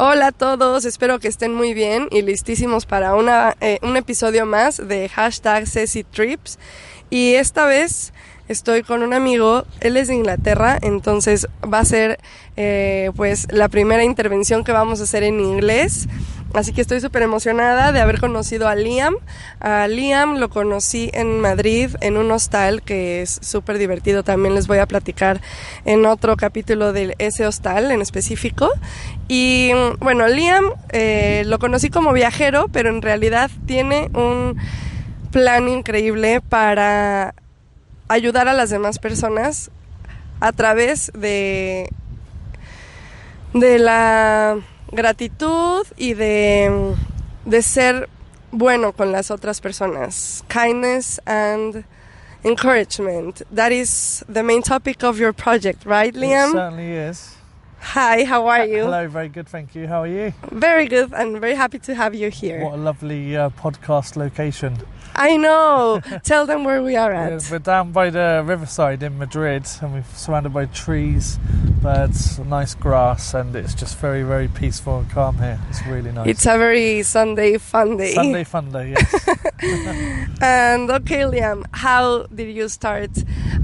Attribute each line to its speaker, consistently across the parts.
Speaker 1: Hola a todos, espero que estén muy bien y listísimos para una, eh, un episodio más de hashtag Ceci Trips. Y esta vez estoy con un amigo, él es de Inglaterra, entonces va a ser eh, pues la primera intervención que vamos a hacer en inglés. Así que estoy súper emocionada de haber conocido a Liam. A Liam lo conocí en Madrid en un hostal que es súper divertido. También les voy a platicar en otro capítulo de ese hostal en específico. Y bueno, Liam eh, lo conocí como viajero, pero en realidad tiene un plan increíble para ayudar a las demás personas a través de, de la gratitud y de, de ser bueno con las otras personas. Kindness and encouragement. That is the main topic of your project, right, Liam?
Speaker 2: It certainly is.
Speaker 1: Hi, how are you?
Speaker 2: Hello, very good, thank you. How are you?
Speaker 1: Very good, and very happy to have you here.
Speaker 2: What a lovely uh, podcast location.
Speaker 1: I know. Tell them where we are
Speaker 2: We're,
Speaker 1: at.
Speaker 2: we're down by the riverside in Madrid and we're surrounded by trees, birds, nice grass, and it's just very, very peaceful and calm here. It's really nice.
Speaker 1: It's a very Sunday fun day.
Speaker 2: Sunday fun day, yes.
Speaker 1: And okay, Liam, how did you start?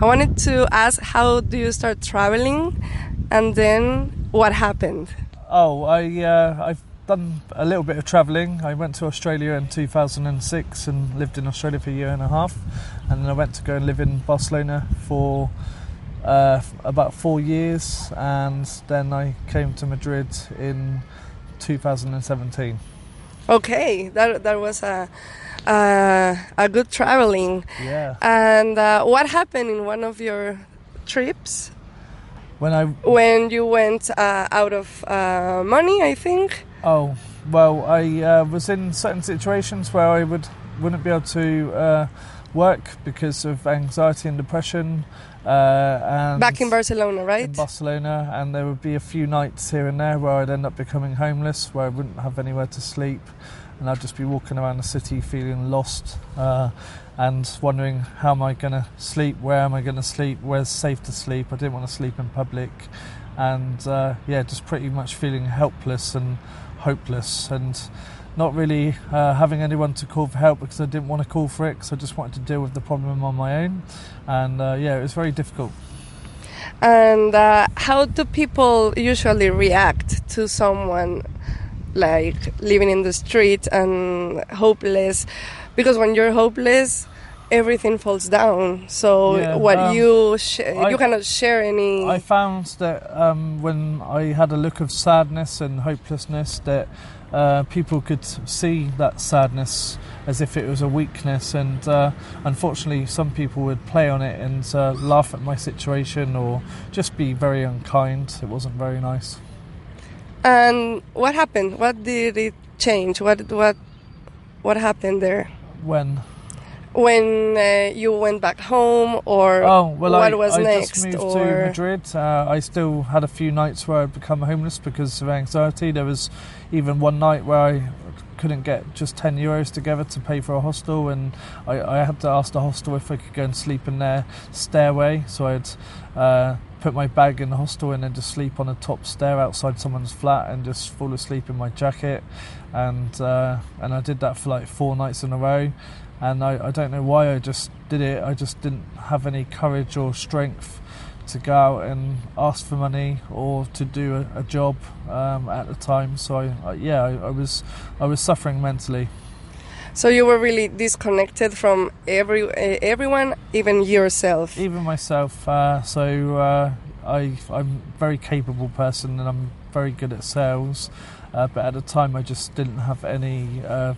Speaker 1: I wanted to ask, how do you start traveling, and then what happened?
Speaker 2: oh, I, uh, I've done a little bit of travelling. I went to Australia in 2006 and lived in Australia for a year and a half, and then I went to go and live in Barcelona for uh, about four years, and then I came to Madrid in 2017.
Speaker 1: Okay, that that was a a, a good traveling.
Speaker 2: Yeah.
Speaker 1: And uh, what happened in one of your trips
Speaker 2: When I
Speaker 1: when you went uh, out of uh, money? I think.
Speaker 2: Oh well, I uh, was in certain situations where I would wouldn't be able to uh, work because of anxiety and depression. Uh, and
Speaker 1: Back in Barcelona, right?
Speaker 2: in Barcelona, and there would be a few nights here and there where I'd end up becoming homeless, where I wouldn't have anywhere to sleep, and I'd just be walking around the city feeling lost uh, and wondering how am I going to sleep, where am I going to sleep, where's safe to sleep. I didn't want to sleep in public, and uh, yeah, just pretty much feeling helpless and hopeless and. Not really uh, having anyone to call for help because I didn't want to call for it because I just wanted to deal with the problem on my own, and uh, yeah, it was very difficult.
Speaker 1: And uh, how do people usually react to someone like living in the street and hopeless? Because when you're hopeless, everything falls down. So
Speaker 2: Yeah,
Speaker 1: what
Speaker 2: um,
Speaker 1: you sh-
Speaker 2: I-
Speaker 1: you cannot share any.
Speaker 2: I found that um, when I had a look of sadness and hopelessness, that uh, people could see that sadness as if it was a weakness, and uh, unfortunately, some people would play on it and uh, laugh at my situation or just be very unkind. It wasn't very nice.
Speaker 1: and what happened? What did it change? What what what happened there?
Speaker 2: When
Speaker 1: When uh, you went back home, or
Speaker 2: oh well,
Speaker 1: what
Speaker 2: I,
Speaker 1: was
Speaker 2: I
Speaker 1: next?
Speaker 2: just moved
Speaker 1: or
Speaker 2: to Madrid. Uh, I still had a few nights where I'd become homeless because of anxiety. There was even one night where I couldn't get just 10 euros together to pay for a hostel and I, I had to ask the hostel if I could go and sleep in their stairway so I'd uh, put my bag in the hostel and then just sleep on the top stair outside someone's flat and just fall asleep in my jacket and uh, and I did that for like four nights in a row and I, I don't know why I just did it I just didn't have any courage or strength to go out and ask for money or to do a, a job um, at the time. So I, I yeah, I, I was I was suffering mentally.
Speaker 1: So you were really disconnected from every uh, everyone, even yourself.
Speaker 2: even myself. Uh, so uh, I, I'm a very capable person and I'm very good at sales. Uh, but at the time, I just didn't have any, uh,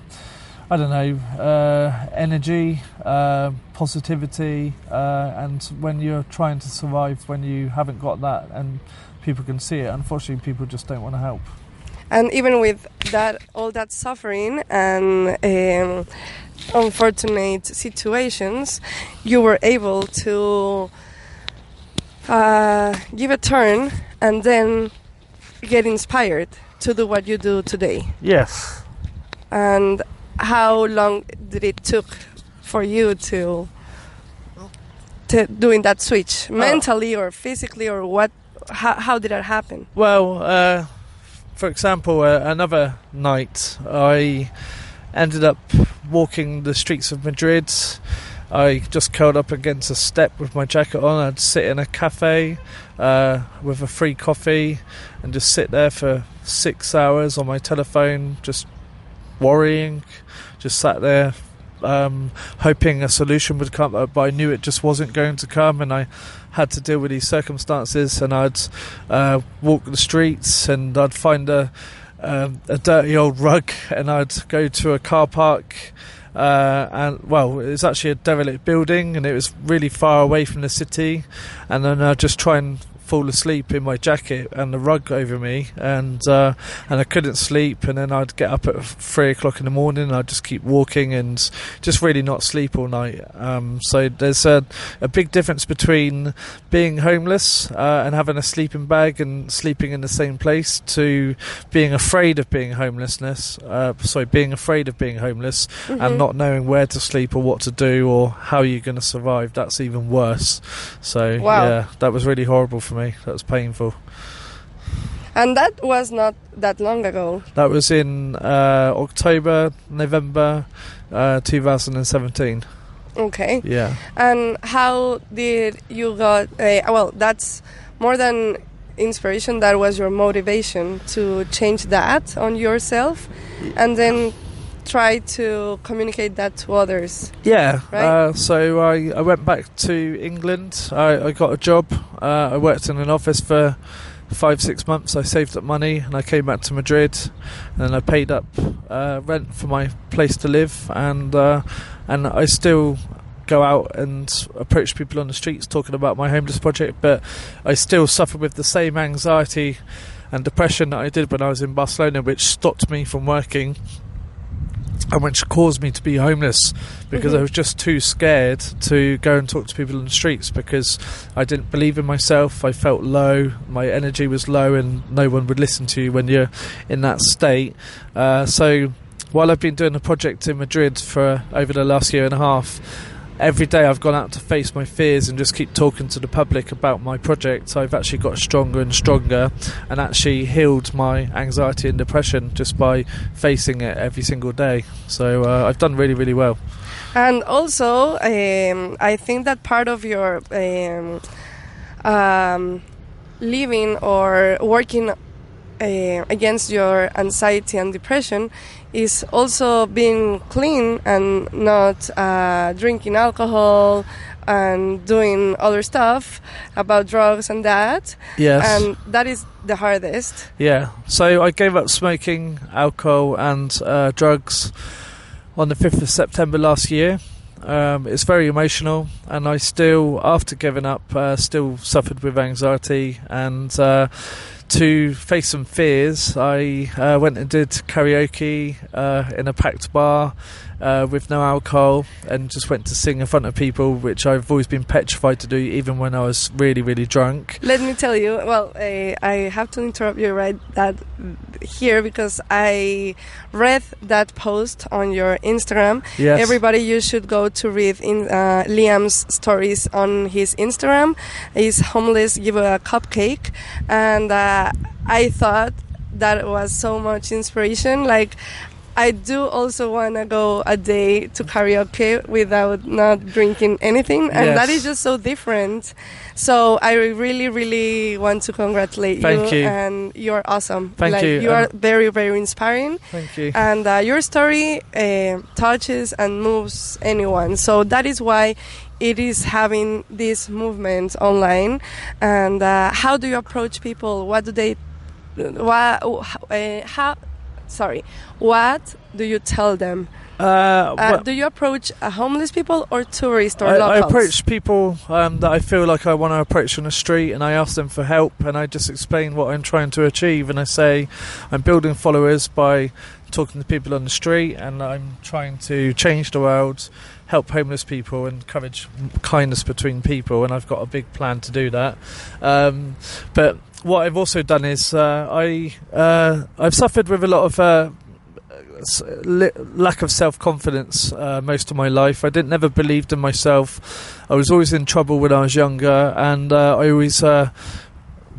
Speaker 2: I don't know, uh, energy, uh, positivity. Uh, and when you're trying to survive, when you haven't got that and people can see it, unfortunately, people just don't want to help.
Speaker 1: and even with that all that suffering and um, unfortunate situations, you were able to uh, give a turn and then get inspired to do what you do today.
Speaker 2: Yes.
Speaker 1: And how long did it took for you to to doing that switch mentally or physically or what how, how did that happen
Speaker 2: Well, uh, for example, uh, another night I ended up walking the streets of Madrid. I just curled up against a step with my jacket on. I'd sit in a cafe uh, with a free coffee and just sit there for six hours on my telephone, just worrying. Just sat there um, hoping a solution would come, but I knew it just wasn't going to come, and I had to deal with these circumstances. And I'd uh, walk the streets, and I'd find a um, a dirty old rug, and I'd go to a car park. Uh, and well, it was actually a derelict building, and it was really far away from the city. And then I'd just try and fall asleep in my jacket and the rug over me, and uh, and I couldn't sleep. And then I'd get up at three o'clock in the morning. and I'd just keep walking and just really not sleep all night. Um, so there's a, a big difference between being homeless uh, and having a sleeping bag and sleeping in the same place to being afraid of being homelessness. Uh, sorry, being afraid of being homeless and not knowing where to sleep or what to do or how you're going to survive. That's even worse. So
Speaker 1: Wow.
Speaker 2: yeah, that was really horrible for me. That was painful.
Speaker 1: and that was not that long ago
Speaker 2: That was in uh, October, November, uh, 2017.
Speaker 1: okay
Speaker 2: Yeah.
Speaker 1: and how did you got uh, well that's more than inspiration that was your motivation to change that on yourself and then try to communicate that to others
Speaker 2: Yeah.
Speaker 1: Right?
Speaker 2: Uh, so I, I went back to England. I, I got a job. Uh, I worked in an office for five, six months. I saved up money and I came back to Madrid. And then I paid up uh, rent for my place to live. And, uh, and I still go out and approach people on the streets talking about my homeless project. But I still suffer with the same anxiety and depression that I did when I was in Barcelona, which stopped me from working and which caused me to be homeless because I was just too scared to go and talk to people on the streets because I didn't believe in myself. I felt low, my energy was low, and no one would listen to you when you're in that state. Uh, so while I've been doing a project in Madrid for over the last year and a half, every day I've gone out to face my fears and just keep talking to the public about my project. I've actually got stronger and stronger and actually healed my anxiety and depression just by facing it every single day. So uh, I've done really, really well.
Speaker 1: And also, um, I think that part of your um, um, living or working uh, against your anxiety and depression is also being clean and not uh, drinking alcohol and doing other stuff about drugs and that.
Speaker 2: Yes.
Speaker 1: And that is the hardest.
Speaker 2: Yeah. So I gave up smoking, alcohol, and uh, drugs on the 5th of September last year. Um, it's very emotional, and I still, after giving up, uh, still suffered with anxiety. And uh, to face some fears, I uh, went and did karaoke uh, in a packed bar uh, with no alcohol, and just went to sing in front of people, which I've always been petrified to do, even when I was really, really drunk.
Speaker 1: Let me tell you. Well, uh, I have to interrupt you right that here because I read that post on your Instagram.
Speaker 2: Yes.
Speaker 1: Everybody, you should go to read in uh, Liam's stories on his Instagram. He's homeless, give a cupcake, and uh, I thought that was so much inspiration. Like. I do also want to go a day to karaoke without not drinking anything, and that
Speaker 2: Yes.
Speaker 1: is just so different. So I really, really want to congratulate
Speaker 2: Thank you.
Speaker 1: and you're awesome.
Speaker 2: Thank
Speaker 1: like,
Speaker 2: you,
Speaker 1: You are
Speaker 2: and-
Speaker 1: very, very inspiring,
Speaker 2: Thank you.
Speaker 1: and uh, your story uh, touches and moves anyone. So that is why it is having this movement online. And uh, how do you approach people? What do they? What? Uh, how? Sorry. What do you tell them?
Speaker 2: Uh,
Speaker 1: Uh, do you approach uh, homeless people or tourists or
Speaker 2: I, I approach people um, that I feel like I want to approach on the street, and I ask them for help, and I just explain what I'm trying to achieve, and I say I'm building followers by talking to people on the street, and I'm trying to change the world, help homeless people, and encourage kindness between people, and I've got a big plan to do that. Um, but what I've also done is uh, I uh, I've suffered with a lot of. Uh, lack of self confidence uh, most of my life. I didn't never believed in myself. I was always in trouble when I was younger, and uh, I always uh,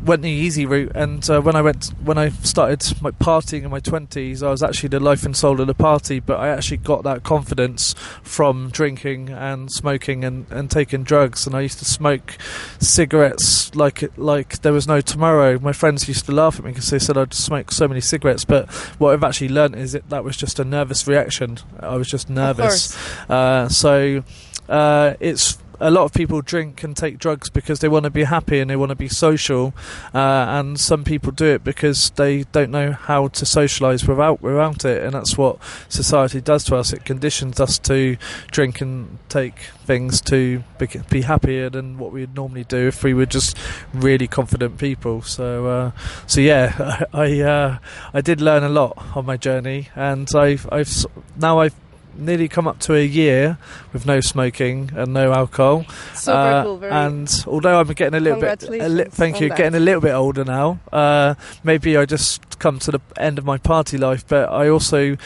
Speaker 2: went the easy route. And uh, when I went when I started my partying in my twenties, I was actually the life and soul of the party. But I actually got that confidence from drinking and smoking and, and taking drugs. And I used to smoke cigarettes like it, like there was no tomorrow. My friends used to laugh at me because they said I'd smoke so many cigarettes. But what I've actually learned is that that was just a nervous reaction. I was just nervous. Uh, so uh, it's a lot of people drink and take drugs because they want to be happy and they want to be social, uh, and some people do it because they don't know how to socialise without without it, and that's what society does to us. It conditions us to drink and take things to be, be happier than what we'd normally do if we were just really confident people. So, uh, so yeah, I uh, I did learn a lot on my journey, and I've I've now I've nearly come up to a year with no smoking and no alcohol.
Speaker 1: Super
Speaker 2: Uh,
Speaker 1: cool. Very
Speaker 2: and although I'm getting a little bit, a li- thank you,
Speaker 1: that.
Speaker 2: getting a little bit older now. Uh, maybe I just come to the end of my party life, but I also,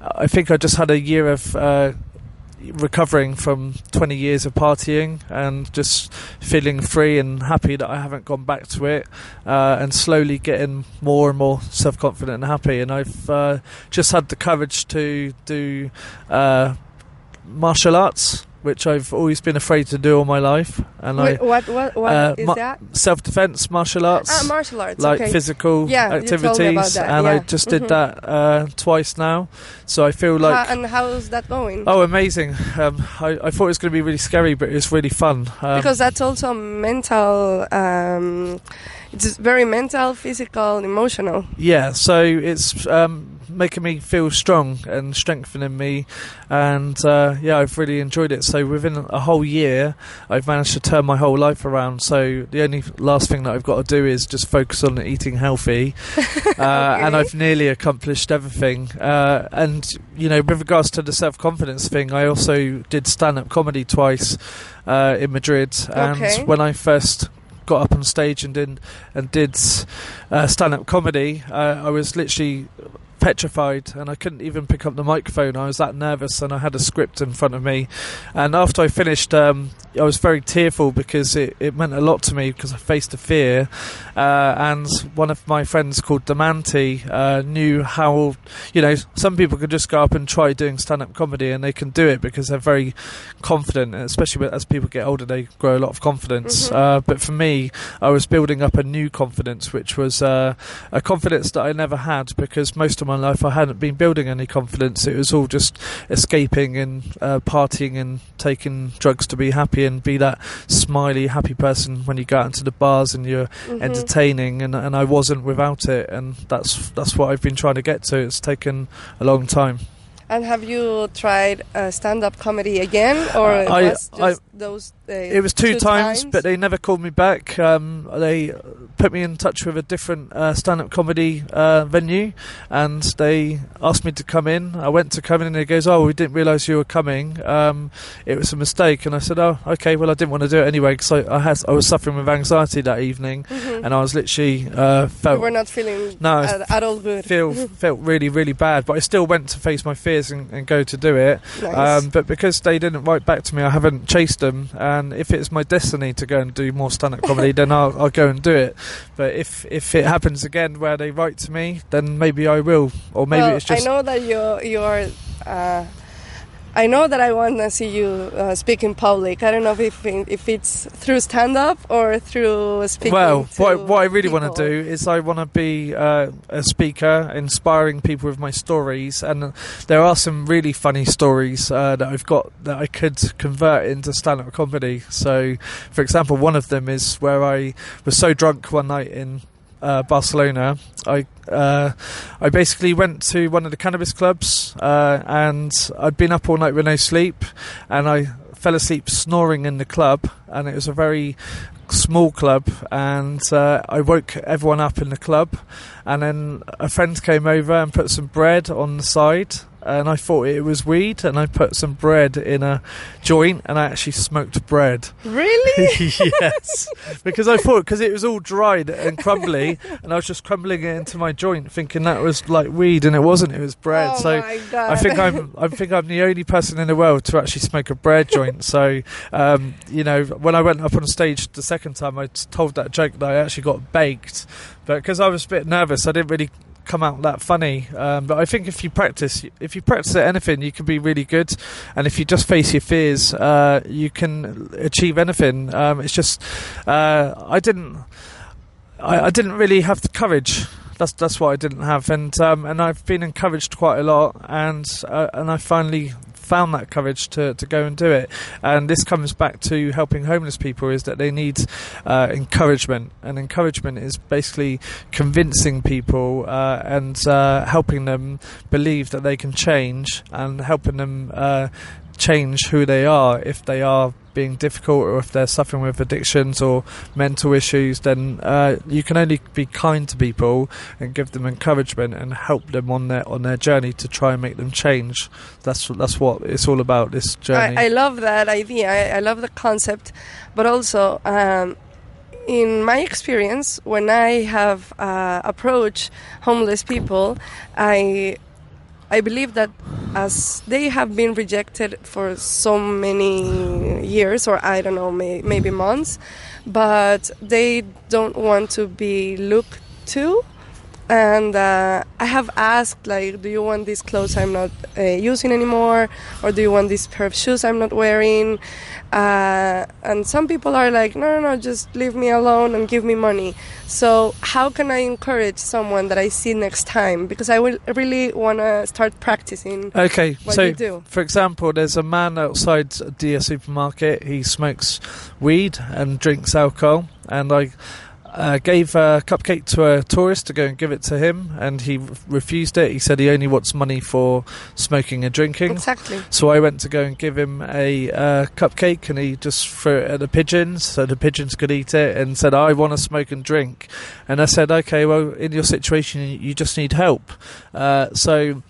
Speaker 2: I think I just had a year of. Uh, recovering from 20 years of partying and just feeling free and happy that I haven't gone back to it uh, and slowly getting more and more self-confident and happy. And I've uh, just had the courage to do uh, martial arts which I've always been afraid to do all my life and
Speaker 1: Wait, what what what
Speaker 2: uh,
Speaker 1: is
Speaker 2: ma-
Speaker 1: that?
Speaker 2: Self-defense martial arts
Speaker 1: Ah, martial arts.
Speaker 2: like
Speaker 1: okay.
Speaker 2: physical
Speaker 1: Yeah, you told me
Speaker 2: activities and I just did
Speaker 1: Mhm.
Speaker 2: that uh, twice now so I feel like
Speaker 1: How- and how's that going?
Speaker 2: Oh, amazing! Um, I, I thought it was going to be really scary, but it's really fun. Um,
Speaker 1: because that's also mental. Um, it's very mental, physical, emotional.
Speaker 2: yeah, so it's um, making me feel strong and strengthening me, and uh, yeah, I've really enjoyed it. So within a whole year, I've managed to turn my whole life around. So the only last thing that I've got to do is just focus on eating healthy, uh, and I've nearly accomplished everything. Uh, and you know, with regards to the self confidence thing, I also did stand up comedy twice uh, in Madrid, and
Speaker 1: Okay.
Speaker 2: when I first got up on stage and did and did uh, stand up comedy, uh, I was literally petrified and I couldn't even pick up the microphone. I was that nervous and I had a script in front of me. And after I finished, um, I was very tearful because it, it meant a lot to me because I faced a fear. Uh, and one of my friends called Demanti uh, knew how, you know, some people could just go up and try doing stand up comedy and they can do it because they're very confident, especially as people get older, they grow a lot of confidence.
Speaker 1: Mhm.
Speaker 2: Uh, but for me, I was building up a new confidence, which was uh, a confidence that I never had because most of my life I hadn't been building any confidence. It was all just escaping and uh, partying and taking drugs to be happy and be that smiley, happy person when you go out into the bars and you're
Speaker 1: Mhm.
Speaker 2: entertaining. And, and I wasn't without it, and that's that's what I've been trying to get to. It's taken a long time.
Speaker 1: And have you tried uh, stand-up comedy again, or
Speaker 2: I- I-
Speaker 1: just those? Uh,
Speaker 2: It was two, times, but they never called me back. Um, they put me in touch with a different uh, stand-up comedy uh, venue, and they asked me to come in. I went to come in, and he goes, "Oh, we didn't realise you were coming. Um, it was a mistake." And I said, "Oh, okay. Well, I didn't want to do it anyway because I, I had I was suffering with anxiety that evening,
Speaker 1: Mhm.
Speaker 2: and I was literally uh,
Speaker 1: you
Speaker 2: felt
Speaker 1: were not feeling
Speaker 2: No,
Speaker 1: at, at all good.
Speaker 2: feel felt really really bad. But I still went to face my fears and, and go to do it.
Speaker 1: nice.
Speaker 2: Um, but because they didn't write back to me, I haven't chased them. And if it's my destiny to go and do more stand-up comedy, then I'll, I'll go and do it. But if if it happens again where they write to me, then maybe I will, or maybe
Speaker 1: well,
Speaker 2: it's just
Speaker 1: I know that you're you're. Uh, I know that I want to see you uh, speak in public. I don't know if if it's through stand up or through speaking.
Speaker 2: well. What what I really want to do is I want to be uh, a speaker, inspiring people with my stories. And there are some really funny stories uh, that I've got that I could convert into stand-up comedy. So, for example, one of them is where I was so drunk one night in uh, Barcelona, I uh, I basically went to one of the cannabis clubs, uh, and I'd been up all night with no sleep, and I fell asleep snoring in the club, and it was a very small club, and uh, I woke everyone up in the club, and then a friend came over and put some bread on the side and I thought it was weed, and I put some bread in a joint, and I actually smoked bread.
Speaker 1: Really?
Speaker 2: yes, because I thought because it was all dried and crumbly, and I was just crumbling it into my joint, thinking that was like weed, and it wasn't. It was bread.
Speaker 1: Oh
Speaker 2: so
Speaker 1: my God.
Speaker 2: I think I'm I think I'm the only person in the world to actually smoke a bread joint. So um, you know, when I went up on stage the second time, I told that joke that I actually got baked, but because I was a bit nervous, I didn't really come out that funny. Um, but I think if you practice, if you practice at anything, you can be really good. And if you just face your fears, uh, you can achieve anything. Um, it's just uh, I didn't, I, I, didn't really have the courage. That's that's what I didn't have, and um, and I've been encouraged quite a lot, and uh, and I finally found that courage to, to go and do it. And this comes back to helping homeless people is that they need uh, encouragement, and encouragement is basically convincing people uh, and uh, helping them believe that they can change and helping them uh, change who they are if they are being difficult or if they're suffering with addictions or mental issues, then uh, you can only be kind to people and give them encouragement and help them on their on their journey to try and make them change. That's that's what it's all about. This journey.
Speaker 1: I, I love that idea. I, I, love the concept, but also. Um, in my experience, when I have uh, approached homeless people, I I believe that as they have been rejected for so many years, or I don't know, may, maybe months, but they don't want to be looked to. And uh, I have asked, like, do you want these clothes I'm not uh, using anymore, or do you want this pair of shoes I'm not wearing? Uh, and some people are like, no, no, no, just leave me alone and give me money. So, how can I encourage someone that I see next time? Because I will really want to start practicing.
Speaker 2: Okay,
Speaker 1: what
Speaker 2: so
Speaker 1: you do.
Speaker 2: for example, there's a man outside Dia supermarket. He smokes weed and drinks alcohol, and I uh, gave a cupcake to a tourist to go and give it to him, and he refused it. He said he only wants money for smoking and drinking.
Speaker 1: Exactly.
Speaker 2: So I went to go and give him a uh, cupcake, and he just threw it at the pigeons so the pigeons could eat it, and said, "I want to smoke and drink." And I said, "Okay, well, in your situation, you just need help." Uh, so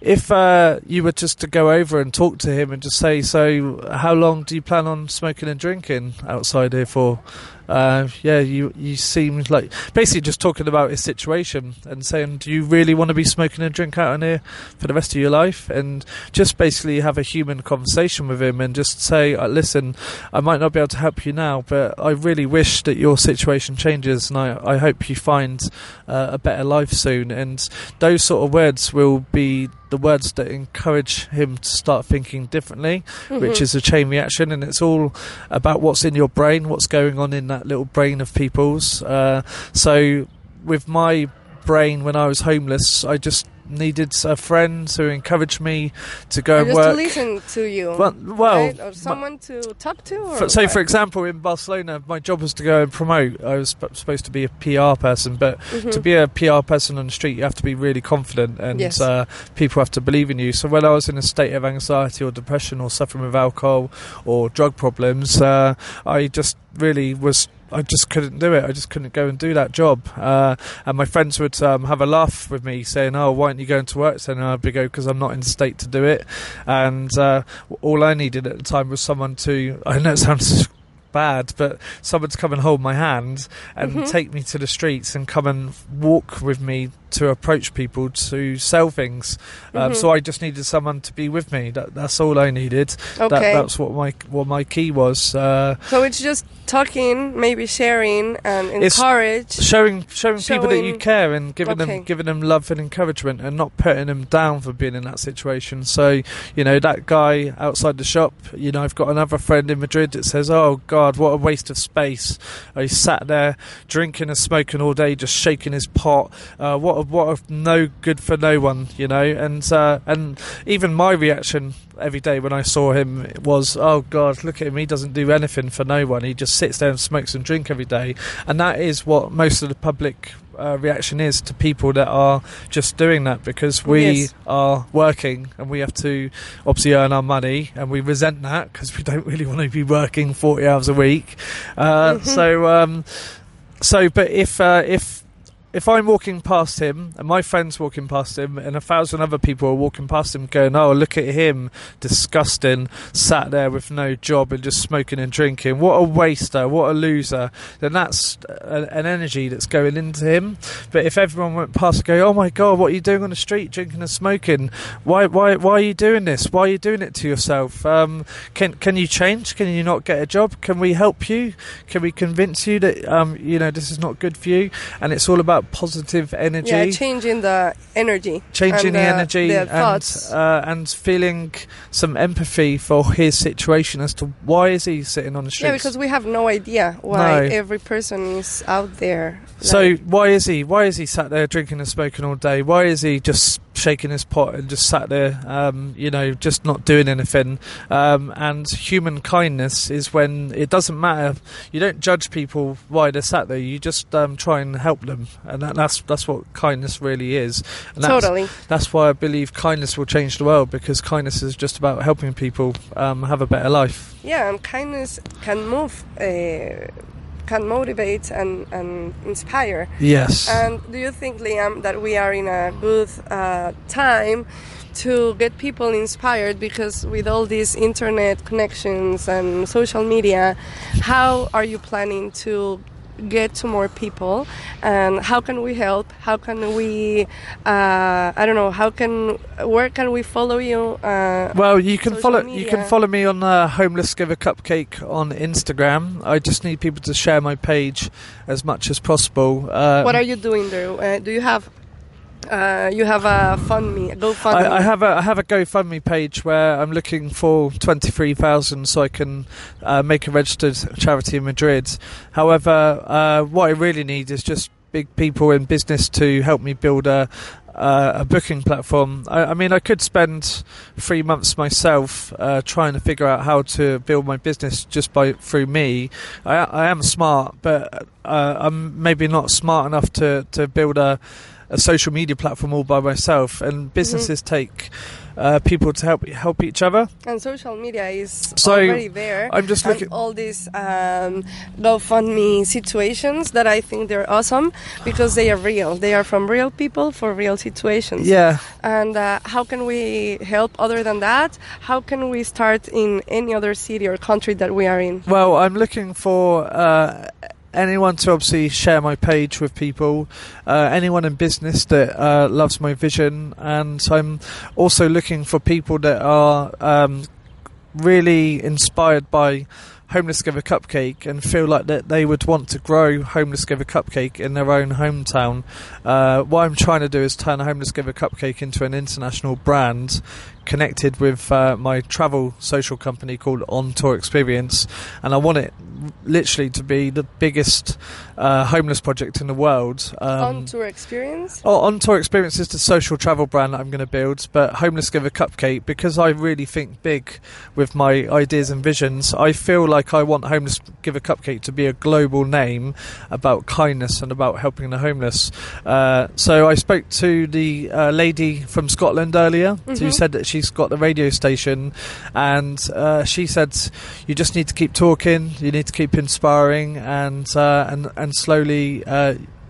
Speaker 2: if uh, you were just to go over and talk to him and just say, "So, how long do you plan on smoking and drinking outside here for?" Uh, yeah, you you seem like basically just talking about his situation and saying, "Do you really want to be smoking and drink out in here for the rest of your life?" And just basically have a human conversation with him and just say, uh, "Listen, I might not be able to help you now, but I really wish that your situation changes, and I I hope you find uh, a better life soon." And those sort of words will be the words that encourage him to start thinking differently, mm-hmm. which is a chain reaction, and it's all about what's in your brain, what's going on in that little brain of people's. Uh, so, with my brain when I was homeless, I just needed a friend who encouraged me to go and work.
Speaker 1: to listen to you.
Speaker 2: Well, well
Speaker 1: right? or someone to talk to. Or
Speaker 2: for, so,
Speaker 1: what?
Speaker 2: for example, in Barcelona, my job was to go and promote. I was sp- supposed to be a PR person, but
Speaker 1: Mm-hmm.
Speaker 2: to be a PR person on the street, you have to be really confident, and
Speaker 1: Yes.
Speaker 2: uh, people have to believe in you. So, when I was in a state of anxiety or depression, or suffering with alcohol or drug problems, uh, I just really was I just couldn't do it. I just couldn't go and do that job. Uh, and my friends would um, have a laugh with me, saying, "Oh, why aren't you going to work?" Saying, "I'd be go because I'm not in the state to do it." And uh, all I needed at the time was someone to. I know it sounds bad, but someone to come and hold my hand and
Speaker 1: Mm-hmm.
Speaker 2: take me to the streets and come and walk with me to approach people to sell things. Um,
Speaker 1: Mhm.
Speaker 2: so I just needed someone to be with me. That, that's all I needed. That,
Speaker 1: Okay.
Speaker 2: that's what my what my key was. Uh,
Speaker 1: So it's just talking, maybe sharing, and encourage.
Speaker 2: showing showing people that you care and giving
Speaker 1: Okay.
Speaker 2: them giving them love and encouragement and not putting them down for being in that situation. So you know that guy outside the shop. You know I've got another friend in Madrid that says, "Oh God, what a waste of space." He sat there drinking and smoking all day, just shaking his pot. Uh, what a what a no good for no one, you know. And uh, and even my reaction every day when I saw him was, oh God, look at him. He doesn't do anything for no one. He just sits there and smokes and drink every day. And that is what most of the public uh, reaction is to people that are just doing that because we
Speaker 1: Yes.
Speaker 2: are working and we have to obviously earn our money and we resent that because we don't really want to be working 40 hours a week. Uh, so, um, so, but if, uh, if, if I'm walking past him and my friend's walking past him and a thousand other people are walking past him going, oh, look at him, disgusting, sat there with no job and just smoking and drinking, what a waster, what a loser, then that's a, an energy that's going into him. But if everyone went past and go, oh my God, what are you doing on the street, drinking and smoking? Why, why, why are you doing this? Why are you doing it to yourself? Um, can, can you change? Can you not get a job? Can we help you? Can we convince you that, um, you know, this is not good for you? And it's all about positive energy
Speaker 1: Yeah, changing the energy.
Speaker 2: changing
Speaker 1: and
Speaker 2: the energy
Speaker 1: the
Speaker 2: and uh, and feeling some empathy for his situation as to why is he sitting on the street.
Speaker 1: Yeah, because we have no idea why
Speaker 2: No.
Speaker 1: every person is out there.
Speaker 2: so why is he why is he sat there drinking and smoking all day? Why is he just shaking his pot and just sat there, um, you know, just not doing anything? Um, and human kindness is when it doesn't matter. You don't judge people why they're sat there. You just um, try and help them, and that, that's that's what kindness really is. And that's,
Speaker 1: totally.
Speaker 2: That's why I believe kindness will change the world because kindness is just about helping people um, have a better life.
Speaker 1: Yeah, and kindness can move, uh, can motivate and, and inspire.
Speaker 2: Yes.
Speaker 1: And do you think, Liam, that we are in a good uh, time to get people inspired? Because with all these internet connections and social media, how are you planning to get to more people? And how can we help? How can we? Uh, I don't know. How can? Where can we follow you? Uh,
Speaker 2: well, you can follow you can follow me on uh, Homeless Give a Cupcake on Instagram. I just need people to share my page as much as possible. Uh,
Speaker 1: what are you doing there? Uh, do you have? Uh, you have a fund me, GoFundMe.
Speaker 2: I, I have a I have a GoFundMe page where I'm looking for twenty three thousand so I can uh, make a registered charity in Madrid. However, uh, what I really need is just big people in business to help me build a uh, a booking platform. I, I mean, I could spend three months myself uh, trying to figure out how to build my business just by through me. I, I am smart, but uh, I'm maybe not smart enough to to build a a social media platform all by myself, and businesses take uh, people to help help each other.
Speaker 1: And social media is
Speaker 2: So,
Speaker 1: already there.
Speaker 2: I'm just looking.
Speaker 1: all these um, GoFundMe situations that I think they're awesome because they are real. They are from real people for real situations.
Speaker 2: Yeah,
Speaker 1: And uh, how can we help other than that? How can we start in any other city or country that we are in?
Speaker 2: well, I'm looking for uh, anyone to obviously share my page with people, uh, anyone in business that uh, loves my vision, and I'm also looking for people that are um, really inspired by Homeless Give a Cupcake and feel like that they would want to grow Homeless Give a Cupcake in their own hometown. Uh, what I'm trying to do is turn Homeless Give a Cupcake into an international brand connected with uh, my travel social company called On Tour Experience, and I want it literally to be the biggest uh, homeless project in the world. Um,
Speaker 1: On tour experience?
Speaker 2: Oh, On Tour Experience is the social travel brand that I'm going to build, but Homeless Give a Cupcake, because I really think big with my ideas and visions, I feel like I want Homeless Give a Cupcake to be a global name about kindness and about helping the homeless. Uh, so I spoke to the uh, lady from Scotland earlier who
Speaker 1: Mhm.
Speaker 2: said that she's got the radio station, and uh, she said you just need to keep talking, you need to keep inspiring, and uh, and and slowly.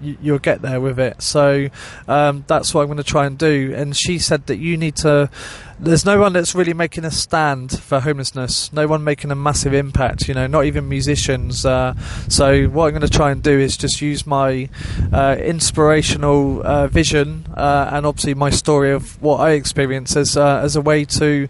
Speaker 2: You, you'll get there with it. So um, that's what I'm going to try and do. And she said that you need to. There's no one that's really making a stand for homelessness. No one making a massive impact. You know, not even musicians. Uh, so what I'm going to try and do is just use my uh, inspirational uh, vision uh, and obviously my story of what I experience as uh, as a way to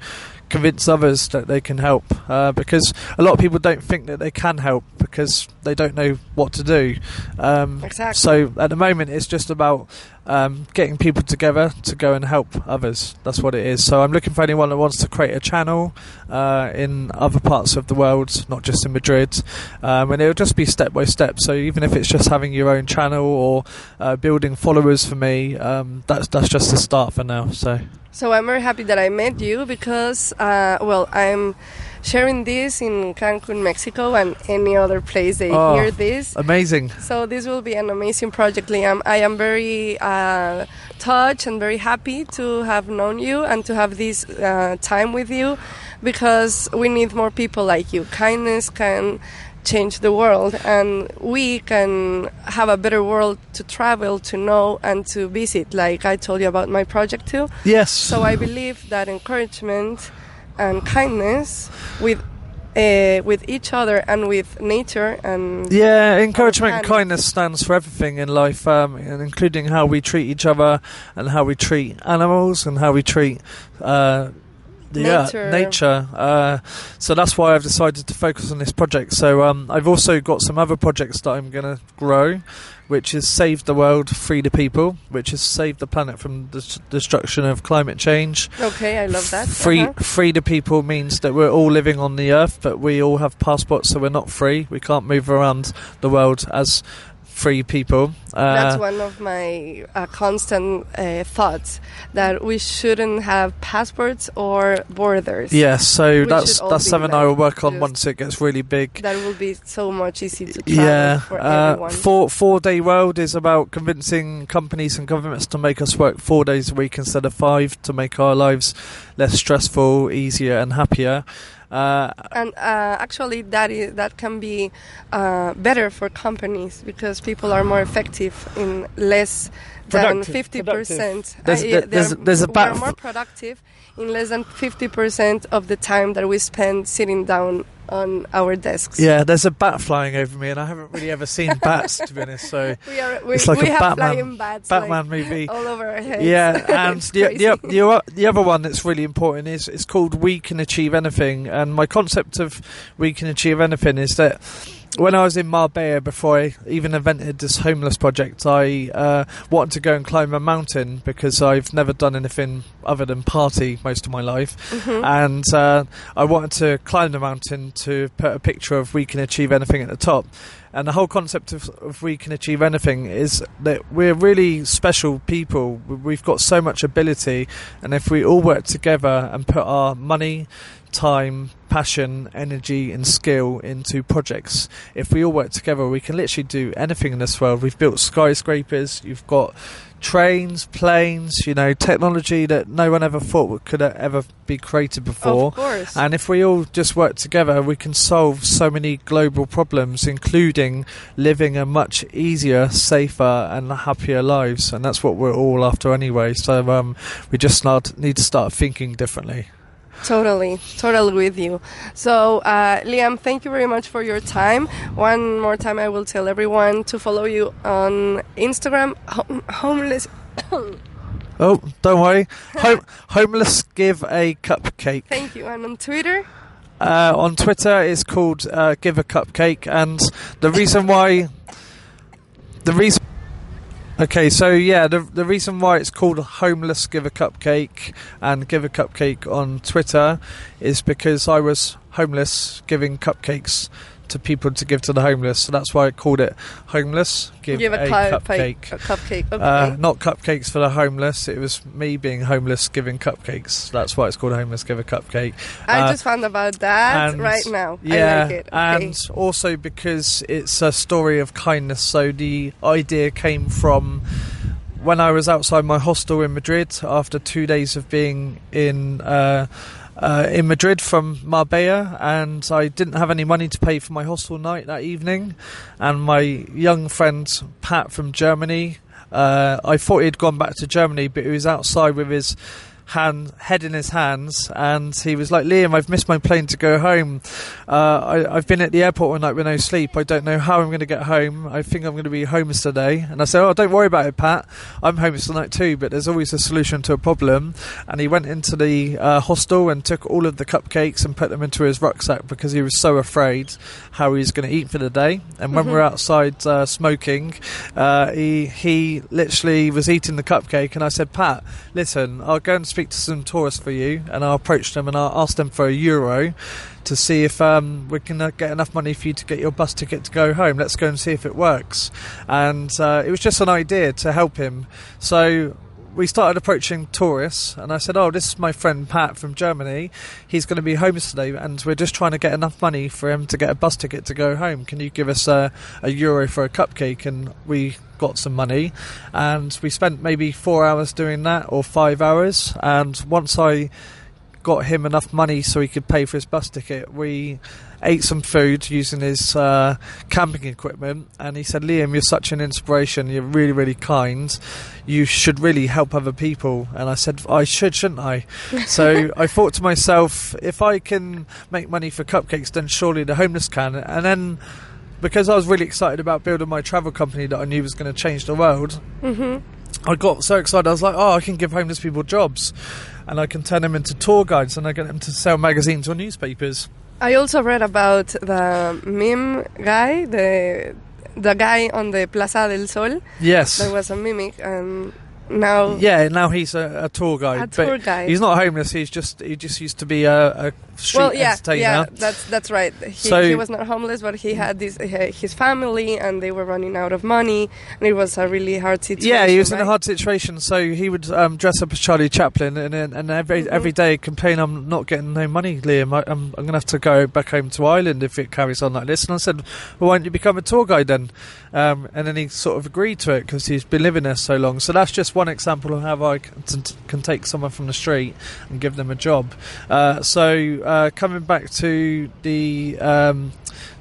Speaker 2: convince others that they can help uh, because a lot of people don't think that they can help because they don't know what to do. Um,
Speaker 1: Exactly.
Speaker 2: So at the moment, it's just about um, getting people together to go and help others. That's what it is. So I'm looking for anyone that wants to create a channel uh, in other parts of the world, not just in Madrid. Um, and it'll just be step by step. So even if it's just having your own channel or uh, building followers for me, um, that's that's just the start for now. So
Speaker 1: So I'm very happy that I met you because, uh, well, I'm sharing this in Cancun, Mexico, and any other place they
Speaker 2: Oh.
Speaker 1: hear this.
Speaker 2: amazing.
Speaker 1: So this will be an amazing project, Liam. I am very uh, touched and very happy to have known you and to have this uh, time with you because we need more people like you. Kindness can change the world and we can have a better world to travel, to know, and to visit, like I told you about my project too.
Speaker 2: Yes.
Speaker 1: So I believe that encouragement and kindness with uh, with each other and with nature and
Speaker 2: Yeah, encouragement and kindness stands for everything in life, um, and including how we treat each other and how we treat animals and how we treat uh,
Speaker 1: Nature.
Speaker 2: earth- nature. Uh, so that's why I've decided to focus on this project. So um, I've also got some other projects that I'm going to grow, which is save the world, free the people, which is save the planet from the s- destruction of climate change.
Speaker 1: Okay, I love that.
Speaker 2: Free,
Speaker 1: Uh-huh.
Speaker 2: free to people means that we're all living on the earth, but we all have passports, so we're not free. We can't move around the world as free people. Uh,
Speaker 1: That's one of my uh, constant uh, thoughts that we shouldn't have passports or borders.
Speaker 2: Yes, so
Speaker 1: We
Speaker 2: that's that's something I will work on once it gets really big.
Speaker 1: That will be so much easy to travel
Speaker 2: Yeah,
Speaker 1: for
Speaker 2: uh,
Speaker 1: everyone.
Speaker 2: four four day world is about convincing companies and governments to make us work four days a week instead of five to make our lives less stressful, easier, and happier. Uh,
Speaker 1: and uh, actually, that is that can be uh, better for companies because people are more effective in less than fifty percent.
Speaker 2: There's- there's- there's a
Speaker 1: we
Speaker 2: bat-
Speaker 1: are more productive in less than fifty percent of the time that we spend sitting down on our desks.
Speaker 2: yeah, there's a bat flying over me, and I haven't really ever seen bats to be honest. So
Speaker 1: we are. We,
Speaker 2: It's like
Speaker 1: we
Speaker 2: a
Speaker 1: have
Speaker 2: Batman-
Speaker 1: flying bats like,
Speaker 2: Batman movie.
Speaker 1: all over our heads.
Speaker 2: Yeah, and the, the, the, o- the o- the other one that's really important is it's called We Can Achieve Anything. And my concept of We Can Achieve Anything is that when I was in Marbella, before I even invented this homeless project, I uh, wanted to go and climb a mountain because I've never done anything other than party most of my life.
Speaker 1: Mhm.
Speaker 2: And uh, I wanted to climb the mountain to put a picture of We Can Achieve Anything at the top. And the whole concept of, of We Can Achieve Anything is that we're really special people. We've got so much ability, and if we all work together and put our money, time, passion, energy, and skill into projects, if we all work together, we can literally do anything in this world. We've built skyscrapers, you've got trains, planes, you know, technology that no one ever thought could ever be created before.
Speaker 1: Of course.
Speaker 2: And if we all just work together, we can solve so many global problems, including living a much easier, safer, and happier lives. And that's what we're all after anyway. So um, we just need to start thinking differently.
Speaker 1: Totally, totally with you. So, uh, Liam, thank you very much for your time. One more time, I will tell everyone to follow you on Instagram, hom- homeless.
Speaker 2: Oh, don't worry. Home, homeless give a cupcake.
Speaker 1: Thank you, and on Twitter.
Speaker 2: Uh, on Twitter, it's called uh, Give a Cupcake, and the reason why, the reason. Okay, so yeah, the the reason why it's called Homeless Give a Cupcake and Give a Cupcake on Twitter is because I was homeless giving cupcakes to people to give to the homeless, so that's why I called it Homeless Give,
Speaker 1: Give a,
Speaker 2: a,
Speaker 1: cupcake.
Speaker 2: Cupcake.
Speaker 1: A cupcake. Okay.
Speaker 2: Uh, not cupcakes for the homeless. It was me being homeless giving cupcakes. That's why it's called Homeless Give a Cupcake.
Speaker 1: I
Speaker 2: uh,
Speaker 1: just found about that
Speaker 2: and-
Speaker 1: right now.
Speaker 2: Yeah,
Speaker 1: I like it. Okay.
Speaker 2: and also because it's a story of kindness. So the idea came from when I was outside my hostel in Madrid after two days of being in. Uh, uh, in Madrid from Marbella, and I didn't have any money to pay for my hostel night that evening. And my young friend Pat from Germany, uh, I thought he'd gone back to Germany, but he was outside with his hand, head in his hands, and he was like, "Liam, I've missed my plane to go home. Uh, I, I've been at the airport all night with no sleep. I don't know how I'm going to get home. I think I'm going to be homeless today." And I said, "Oh, don't worry about it, Pat. I'm homeless tonight too, but there's always a solution to a problem." And he went into the uh, hostel and took all of the cupcakes and put them into his rucksack because he was so afraid how he was going to eat for the day. And when we were outside uh, smoking, uh, he he literally was eating the cupcake, and I said, "Pat, listen, I'll go and speak to some tourists for you." And I approached them and I asked them for a euro to see if um, we can uh, get enough money for you to get your bus ticket to go home. Let's go and see if it works. And uh, it was just an idea to help him. So we started approaching tourists, and I said, "Oh, this is my friend Pat from Germany. He's going to be homeless today, and we're just trying to get enough money for him to get a bus ticket to go home. Can you give us a, a euro for a cupcake?" And we got some money, and we spent maybe four hours doing that, or five hours. And once I got him enough money so he could pay for his bus ticket, we ate some food using his uh, camping equipment. And he said, Liam, you're such an inspiration. You're really, really kind. You should really help other people. And I said, I should, shouldn't I? so I thought to myself, if I can make money for cupcakes, then surely the homeless can. And then because I was really excited about building my travel company that I knew was going to change the world, mm-hmm. I got so excited. I was like, "Oh, I can give homeless people jobs, and I can turn them into tour guides, and I get them to sell magazines or newspapers."
Speaker 1: I also read about the meme guy, the the guy on the Plaza del Sol.
Speaker 2: Yes.
Speaker 1: There was a mimic, and now
Speaker 2: Yeah, now he's a, a tour guide.
Speaker 1: A tour guide.
Speaker 2: He's not homeless. He's just he just used to be a, a street
Speaker 1: well, yeah, yeah, that's that's right. He,
Speaker 2: So-
Speaker 1: he was not homeless, but he had this his family, and they were running out of money, and it was a really hard situation.
Speaker 2: Yeah, he was in a hard situation, so he would um, dress up as Charlie Chaplin, and and, every
Speaker 1: Mhm.
Speaker 2: every day complain, "I'm not getting no money, Liam. I, I'm I'm going to have to go back home to Ireland if it carries on like this." And I said, "Well, why don't you become a tour guide then?" Um, and then he sort of agreed to it because he's been living there so long. So that's just one example of how I can, t- can take someone from the street and give them a job. Uh, so uh, coming back to the. Um,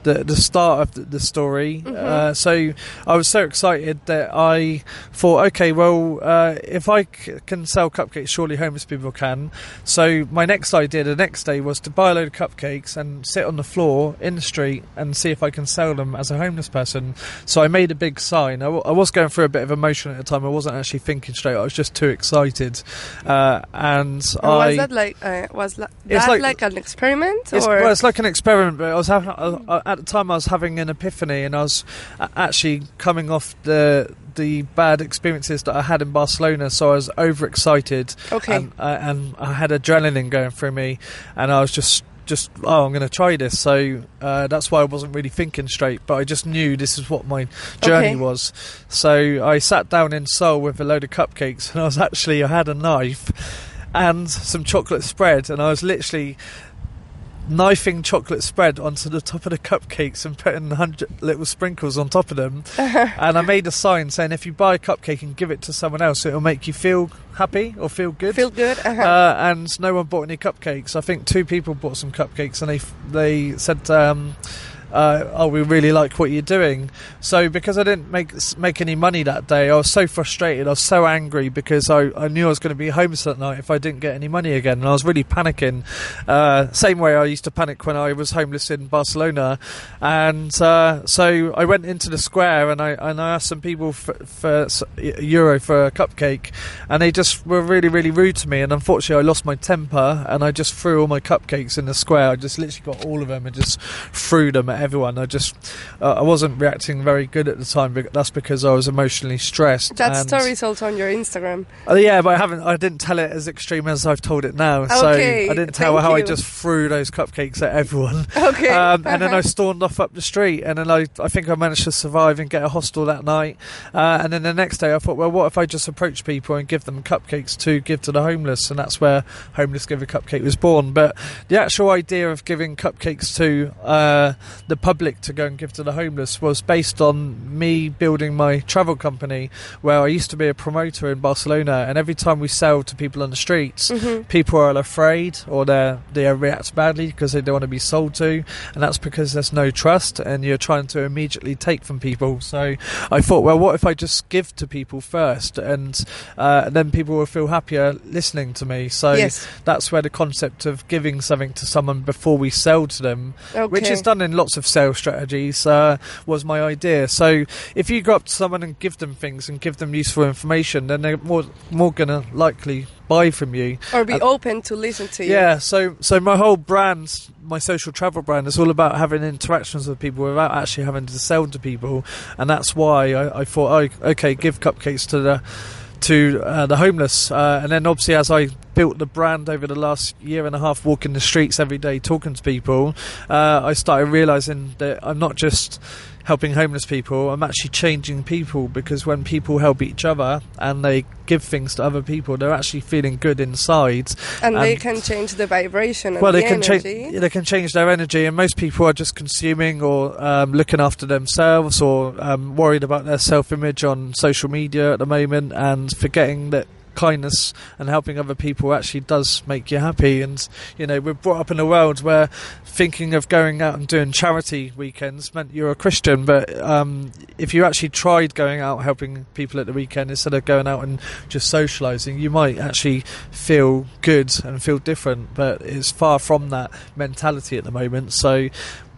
Speaker 2: the, the start of the, the story.
Speaker 1: Mhm.
Speaker 2: Uh, so I was so excited that I thought, okay, well, uh, if I c- can sell cupcakes, surely homeless people can. So my next idea the next day was to buy a load of cupcakes and sit on the floor in the street and see if I can sell them as a homeless person. So I made a big sign. I, w- I was going through a bit of emotion at the time. I wasn't actually thinking straight. I was just too excited. Uh, and I.
Speaker 1: was that like uh, was la- that
Speaker 2: like-
Speaker 1: like, an experiment
Speaker 2: It's,
Speaker 1: or
Speaker 2: well, it's like an experiment, but I was having I, I, at the time I was having an epiphany, and I was actually coming off the the bad experiences that I had in Barcelona, so I was overexcited,
Speaker 1: okay?
Speaker 2: and, uh, and I had adrenaline going through me, and I was just just oh I'm going to try this. So uh, that's why I wasn't really thinking straight, but I just knew this is what my journey
Speaker 1: Okay.
Speaker 2: was. So I sat down in Sol with a load of cupcakes, and I was actually I had a knife and some chocolate spread, and I was literally knifing chocolate spread onto the top of the cupcakes and putting hundred little sprinkles on top of them. and I made a sign saying, if you buy a cupcake and give it to someone else, it'll make you feel happy or feel good.
Speaker 1: Feel good. Uh-huh.
Speaker 2: Uh, and no one bought any cupcakes. I think two people bought some cupcakes, and they they said, um, uh, "Oh, we really like what you're doing." So because I didn't make make any money that day, I was so frustrated. I was so angry because I, I knew I was going to be homeless that night if I didn't get any money again, and I was really panicking. Uh, same way I used to panic when I was homeless in Barcelona, and uh, so I went into the square and I and I asked some people for, for euro for a cupcake, and they just were really really rude to me. And unfortunately, I lost my temper and I just threw all my cupcakes in the square. I just literally got all of them and just threw them at everyone. I just uh, I wasn't reacting very good at the time. But that's because I was emotionally stressed.
Speaker 1: that
Speaker 2: and-
Speaker 1: story's also on your Instagram.
Speaker 2: Oh, yeah, but I haven't. I didn't tell it as extreme as I've told it now. so I didn't tell how I just threw those cupcakes at everyone.
Speaker 1: Okay.
Speaker 2: Um, and then I
Speaker 1: Uh-huh.
Speaker 2: stormed off up the street, and then I, I think I managed to survive and get a hostel that night. Uh, and then the next day, I thought, well, what if I just approach people and give them cupcakes to give to the homeless? And that's where Homeless Give a Cupcake was born. But the actual idea of giving cupcakes to uh, the public to go and give to the homeless was based on me building my travel company, where I used to be a promoter in Barcelona, and every time we sell to people on the streets,
Speaker 1: Mm-hmm.
Speaker 2: people are afraid or they they react badly because they don't want to be sold to, and that's because there's no trust, and you're trying to immediately take from people. So I thought, well, what if I just give to people first, and uh, then people will feel happier listening to me. So
Speaker 1: Yes.
Speaker 2: that's where the concept of giving something to someone before we sell to them, which is done in lots of sales strategies, uh, was my idea. So if you go up to someone and give them things and give them useful information, then they're more more gonna likely buy from you.
Speaker 1: Or be
Speaker 2: Uh,
Speaker 1: open to listen to you.
Speaker 2: Yeah, so so my whole brand, my social travel brand, is all about having interactions with people without actually having to sell to people, and that's why I, I thought, oh, okay, give cupcakes to the to uh, the homeless, uh, and then obviously as I built the brand over the last year and a half, walking the streets every day, talking to people, uh, I started realizing that I'm not just helping homeless people i'm actually changing people because when people help each other and they give things to other people they're actually feeling good inside
Speaker 1: And they can change the vibration and
Speaker 2: well,
Speaker 1: the
Speaker 2: they can change. They can change their energy, and most people are just consuming or um, looking after themselves or um, worried about their self-image on social media at the moment, and forgetting that kindness and helping other people actually does make you happy. And you know, we're brought up in a world where thinking of going out and doing charity weekends meant you're a Christian, but um, if you actually tried going out helping people at the weekend instead of going out and just socialising, you might actually feel good and feel different. But it's far from that mentality at the moment. So.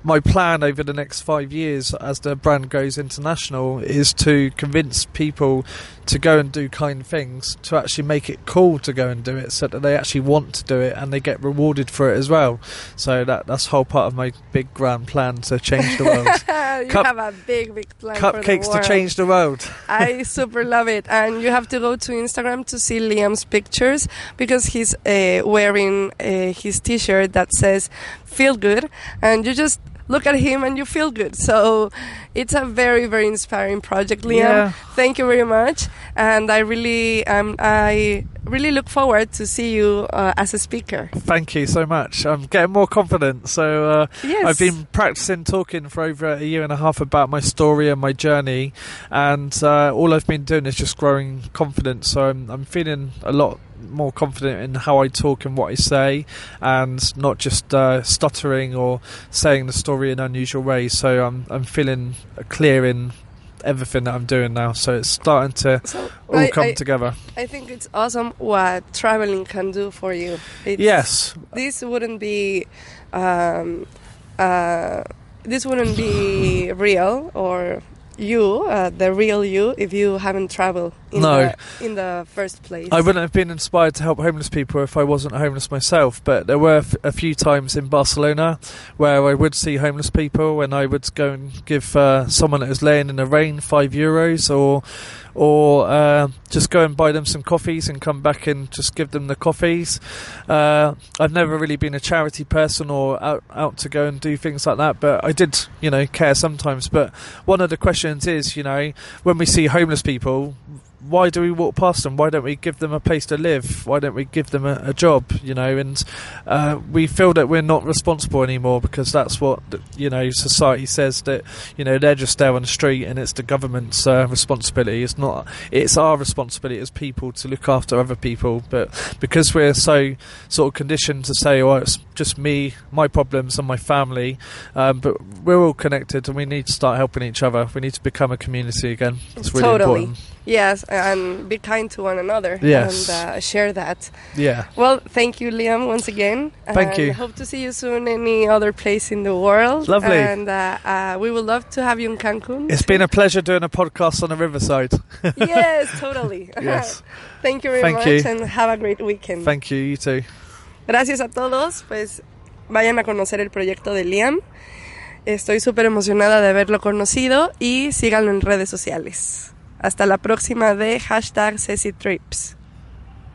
Speaker 2: My plan over the next five years, as the brand goes international, is to convince people to go and do kind things, to actually make it cool to go and do it, so that they actually want to do it and they get rewarded for it as well. So that that's whole part of my big grand plan to change the world.
Speaker 1: you
Speaker 2: Cup-
Speaker 1: have a big, big plan
Speaker 2: Cupcakes to change the world.
Speaker 1: I super love it. And you have to go to Instagram to see Liam's pictures because he's uh, wearing uh, his t shirt that says feel good. And you just look at him and you feel good. So it's a very, very inspiring project, Liam.
Speaker 2: Yeah.
Speaker 1: Thank you very much. And I really, um, I really look forward to see you uh, as a speaker.
Speaker 2: Thank you so much. I'm getting more confident. So uh,
Speaker 1: Yes.
Speaker 2: I've been practicing talking for over a year and a half about my story and my journey, and uh, all I've been doing is just growing confidence. So I'm, I'm feeling a lot more confident in how I talk and what I say, and not just uh, stuttering or saying the story in unusual ways. So I'm I'm feeling clear in everything that I'm doing now. So it's starting to
Speaker 1: So
Speaker 2: all
Speaker 1: I,
Speaker 2: come
Speaker 1: I,
Speaker 2: together.
Speaker 1: I think it's awesome what traveling can do for you. It's,
Speaker 2: Yes,
Speaker 1: this wouldn't be um, uh, this wouldn't be real or you uh, the real you if you haven't traveled in,
Speaker 2: No.
Speaker 1: the, in the first place
Speaker 2: I wouldn't have been inspired to help homeless people if I wasn't homeless myself. But there were f- a few times in Barcelona where I would see homeless people and I would go and give uh, someone that was laying in the rain five euros or or uh, just go and buy them some coffees and come back and just give them the coffees. Uh, I've never really been a charity person or out, out to go and do things like that, but I did, you know, care sometimes. But one of the questions is, you know, when we see homeless people, why do we walk past them? Why don't we give them a place to live? Why don't we give them a, a job? You know, and uh, we feel that we're not responsible anymore because that's what you know society says that you know they're just there on the street and it's the government's uh, responsibility. It's not. It's our responsibility as people to look after other people. But because we're so sort of conditioned to say, "Oh, it's just me, my problems, and my family," um, but we're all connected and we need to start helping each other. We need to become a community again. It's really
Speaker 1: totally
Speaker 2: important.
Speaker 1: Yes and be kind to one another
Speaker 2: Yes.
Speaker 1: and uh, share that
Speaker 2: Yeah.
Speaker 1: well thank you liam once again
Speaker 2: Thank
Speaker 1: and
Speaker 2: you.
Speaker 1: hope to see you soon in any other place in the world
Speaker 2: Lovely.
Speaker 1: and uh, uh, we would love to have you in cancun
Speaker 2: It's been a pleasure doing a podcast on the riverside.
Speaker 1: yes totally
Speaker 2: Yes.
Speaker 1: thank you very
Speaker 2: Thank
Speaker 1: much
Speaker 2: you.
Speaker 1: and have a great weekend
Speaker 2: Thank you, you too.
Speaker 1: Gracias a todos, pues vayan a conocer el proyecto de Liam. Estoy súper emocionada de haberlo conocido y síganlo en redes sociales. Hasta la próxima de hashtag Ceci Trips.